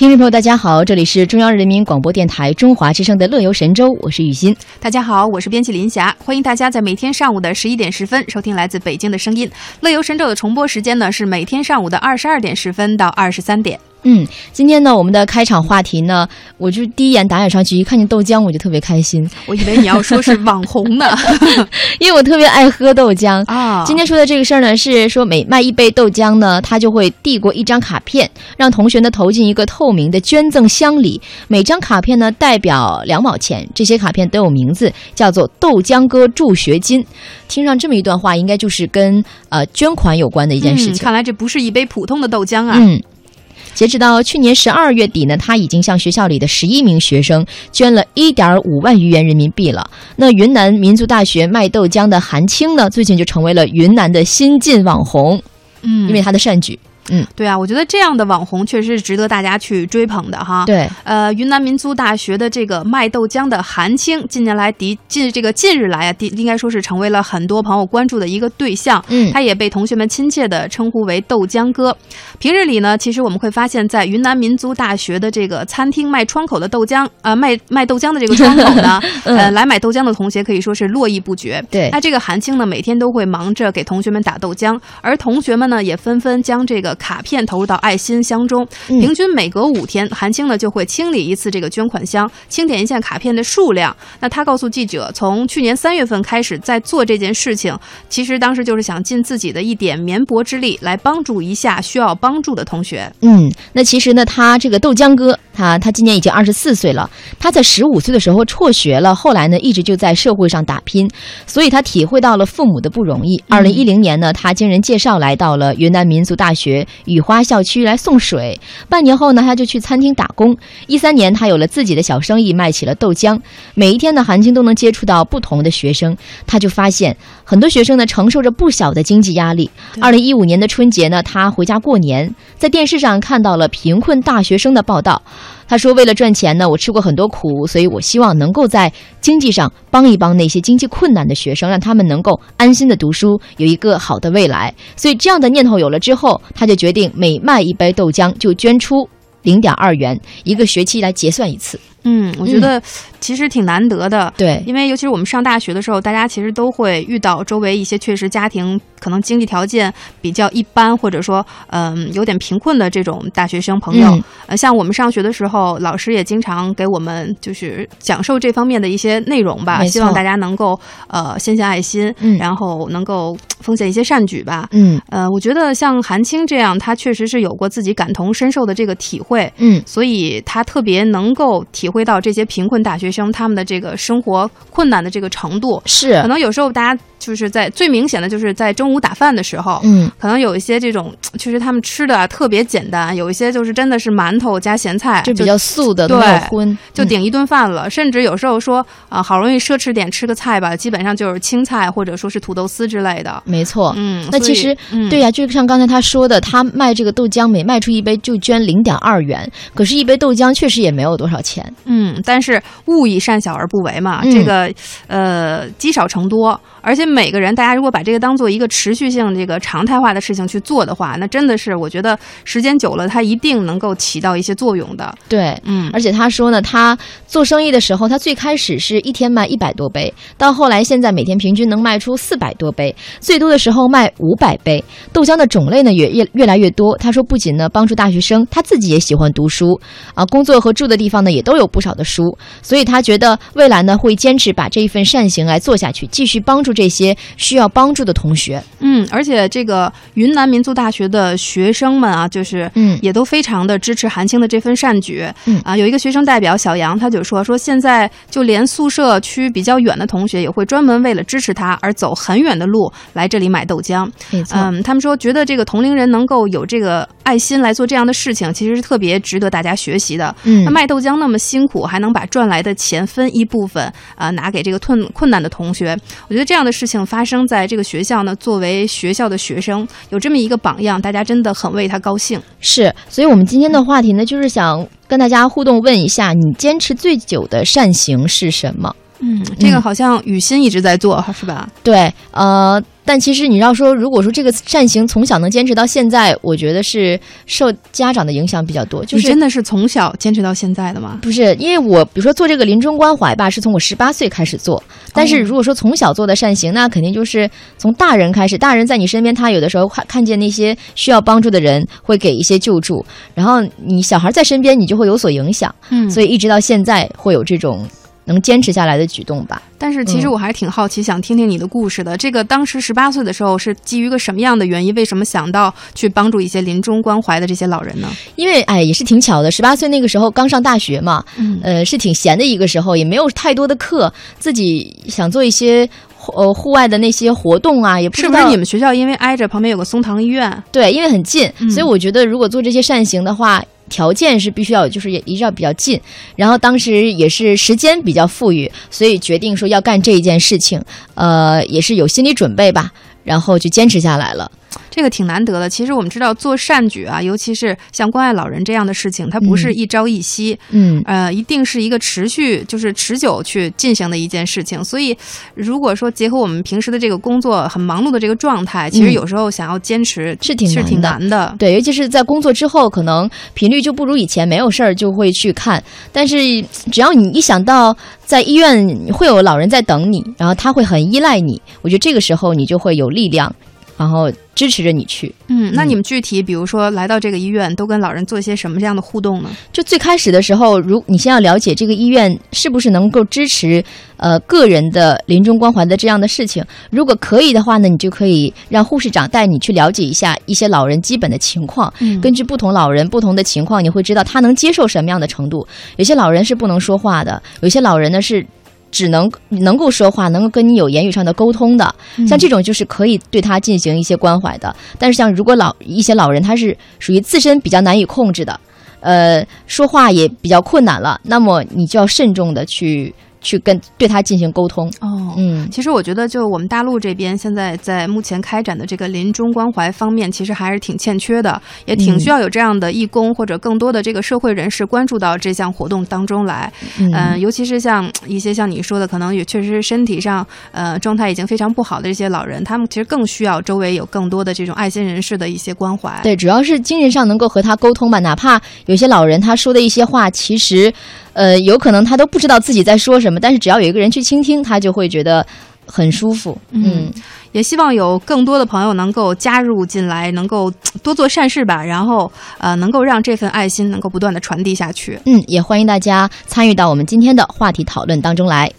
听众朋友，大家好，这里是中央人民广播电台中华之声的《乐游神州》，我是雨欣。大家好，我是编辑林霞，欢迎大家在每天上午的十一点十分收听来自北京的声音。《乐游神州》的重播时间呢是每天上午的二十二点十分到二十三点。嗯，今天呢，我们的开场话题呢，我就第一眼打眼上去，一看见豆浆，我就特别开心。我以为你要说是网红呢，因为我特别爱喝豆浆啊。今天说的这个事儿呢，是说每卖一杯豆浆呢，他就会递过一张卡片，让同学呢投进一个透明的捐赠箱里。每张卡片呢代表两毛钱，这些卡片都有名字，叫做“豆浆哥助学金”。听上这么一段话，应该就是跟呃捐款有关的一件事情。看来这不是一杯普通的豆浆啊。嗯。截止到去年十二月底呢，他已经向学校里的十一名学生捐了一点五万余元人民币了。那云南民族大学卖豆浆的韩青呢，最近就成为了云南的新晋网红，嗯，因为他的善举。嗯，对啊，我觉得这样的网红确实是值得大家去追捧的哈。对，呃，云南民族大学的这个卖豆浆的韩青，近年来的近这个近日来啊，应该说是成为了很多朋友关注的一个对象。嗯，他也被同学们亲切的称呼为豆浆哥。平日里呢，其实我们会发现，在云南民族大学的这个餐厅卖窗口的豆浆，呃，卖卖豆浆的这个窗口呢，呃，来买豆浆的同学可以说是络绎不绝。对，那这个韩青呢，每天都会忙着给同学们打豆浆，而同学们呢，也纷纷将这个卡片投入到。爱心箱中，平均每隔五天，韩青呢就会清理一次这个捐款箱，清点一下卡片的数量。那他告诉记者，从去年三月份开始在做这件事情，其实当时就是想尽自己的一点绵薄之力，来帮助一下需要帮助的同学。嗯，那其实呢，他这个豆浆哥，他他今年已经二十四岁了。他在十五岁的时候辍学了，后来呢一直就在社会上打拼，所以他体会到了父母的不容易。二零一零年呢，他经人介绍来到了云南民族大学雨花校区。区来送水，半年后呢，他就去餐厅打工。一三年，他有了自己的小生意，卖起了豆浆。每一天呢，韩青都能接触到不同的学生，他就发现很多学生呢承受着不小的经济压力。二零一五年的春节呢，他回家过年，在电视上看到了贫困大学生的报道。他说：“为了赚钱呢，我吃过很多苦，所以我希望能够在经济上帮一帮那些经济困难的学生，让他们能够安心的读书，有一个好的未来。所以这样的念头有了之后，他就决定每卖一杯豆浆就捐出零点二元，一个学期来结算一次。嗯，我觉得其实挺难得的。对，因为尤其是我们上大学的时候，大家其实都会遇到周围一些确实家庭。”可能经济条件比较一般，或者说，嗯，有点贫困的这种大学生朋友，呃，像我们上学的时候，老师也经常给我们就是讲授这方面的一些内容吧，希望大家能够呃献献爱心，然后能够奉献一些善举吧。嗯，呃，我觉得像韩青这样，他确实是有过自己感同身受的这个体会，嗯，所以他特别能够体会到这些贫困大学生他们的这个生活困难的这个程度。是，可能有时候大家就是在最明显的就是在中。午打饭的时候，嗯，可能有一些这种，其实他们吃的特别简单，有一些就是真的是馒头加咸菜，就比较素的，对，荤就顶一顿饭了。甚至有时候说啊，好容易奢侈点吃个菜吧，基本上就是青菜或者说是土豆丝之类的。没错，嗯，那其实对呀，就像刚才他说的，他卖这个豆浆，每卖出一杯就捐零点二元，可是，一杯豆浆确实也没有多少钱。嗯，但是勿以善小而不为嘛，这个呃积少成多，而且每个人，大家如果把这个当做一个。持续性这个常态化的事情去做的话，那真的是我觉得时间久了，它一定能够起到一些作用的。对，嗯，而且他说呢，他做生意的时候，他最开始是一天卖一百多杯，到后来现在每天平均能卖出四百多杯，最多的时候卖五百杯。豆浆的种类呢也越越来越多。他说，不仅呢帮助大学生，他自己也喜欢读书啊，工作和住的地方呢也都有不少的书，所以他觉得未来呢会坚持把这一份善行来做下去，继续帮助这些需要帮助的同学。嗯，而且这个云南民族大学的学生们啊，就是嗯，也都非常的支持韩青的这份善举。嗯啊，有一个学生代表小杨，他就说说现在就连宿舍区比较远的同学，也会专门为了支持他而走很远的路来这里买豆浆。没错，嗯，他们说觉得这个同龄人能够有这个爱心来做这样的事情，其实是特别值得大家学习的。嗯，那卖豆浆那么辛苦，还能把赚来的钱分一部分啊拿给这个困困难的同学，我觉得这样的事情发生在这个学校呢，作为学校的学生有这么一个榜样，大家真的很为他高兴。是，所以我们今天的话题呢，就是想跟大家互动，问一下你坚持最久的善行是什么？嗯，这个好像雨欣一直在做，是吧？对，呃。但其实你要说，如果说这个善行从小能坚持到现在，我觉得是受家长的影响比较多。就是你真的是从小坚持到现在的吗？不是，因为我比如说做这个临终关怀吧，是从我十八岁开始做。但是如果说从小做的善行，那肯定就是从大人开始。大人在你身边，他有的时候看看见那些需要帮助的人，会给一些救助。然后你小孩在身边，你就会有所影响。嗯，所以一直到现在会有这种能坚持下来的举动吧。但是其实我还是挺好奇，想听听你的故事的。这个当时十八岁的时候，是基于一个什么样的原因？为什么想到去帮助一些临终关怀的这些老人呢？因为哎，也是挺巧的，十八岁那个时候刚上大学嘛，嗯呃，是挺闲的一个时候，也没有太多的课，自己想做一些呃户外的那些活动啊，也不是不是你们学校因为挨着旁边有个松堂医院？对，因为很近，嗯所以我觉得如果做这些善行的话。条件是必须要，就是也一定要比较近，然后当时也是时间比较富裕，所以决定说要干这一件事情，呃，也是有心理准备吧，然后就坚持下来了。这个挺难得的。其实我们知道做善举啊，尤其是像关爱老人这样的事情，它不是一朝一夕，嗯，呃，一定是一个持续，就是持久去进行的一件事情。所以，如果说结合我们平时的这个工作很忙碌的这个状态，其实有时候想要坚持嗯是挺是挺难的难的。对，尤其是在工作之后，可能频率就不如以前，没有事儿就会去看。但是只要你一想到在医院会有老人在等你，然后他会很依赖你，我觉得这个时候你就会有力量，然后支持着你去。嗯，那你们具体比如说来到这个医院，都跟老人做一些什么样的互动呢？就最开始的时候，如你先要了解这个医院是不是能够支持呃个人的临终关怀的这样的事情。如果可以的话呢，你就可以让护士长带你去了解一下一些老人基本的情况。嗯根据不同老人不同的情况，你会知道他能接受什么样的程度。有些老人是不能说话的，有些老人呢是。只能能够说话，能够跟你有言语上的沟通的，像这种就是可以对他进行一些关怀的。但是像如果老一些老人他是属于自身比较难以控制的，呃，说话也比较困难了，那么你就要慎重的去去跟对他进行沟通。哦，嗯，其实我觉得，就我们大陆这边现在在目前开展的这个临终关怀方面，其实还是挺欠缺的，也挺需要有这样的义工或者更多的这个社会人士关注到这项活动当中来。嗯嗯、尤其是像一些像你说的，可能也确实身体上呃状态已经非常不好的这些老人，他们其实更需要周围有更多的这种爱心人士的一些关怀。对，主要是精神上能够和他沟通吧，哪怕有些老人他说的一些话，其实，呃，有可能他都不知道自己在说什么，但是只要有一个人去倾听，他就会觉得很舒服。嗯也希望有更多的朋友能够加入进来，能够多做善事吧，然后呃，能够让这份爱心能够不断的传递下去。嗯，也欢迎大家参与到我们今天的话题讨论当中来。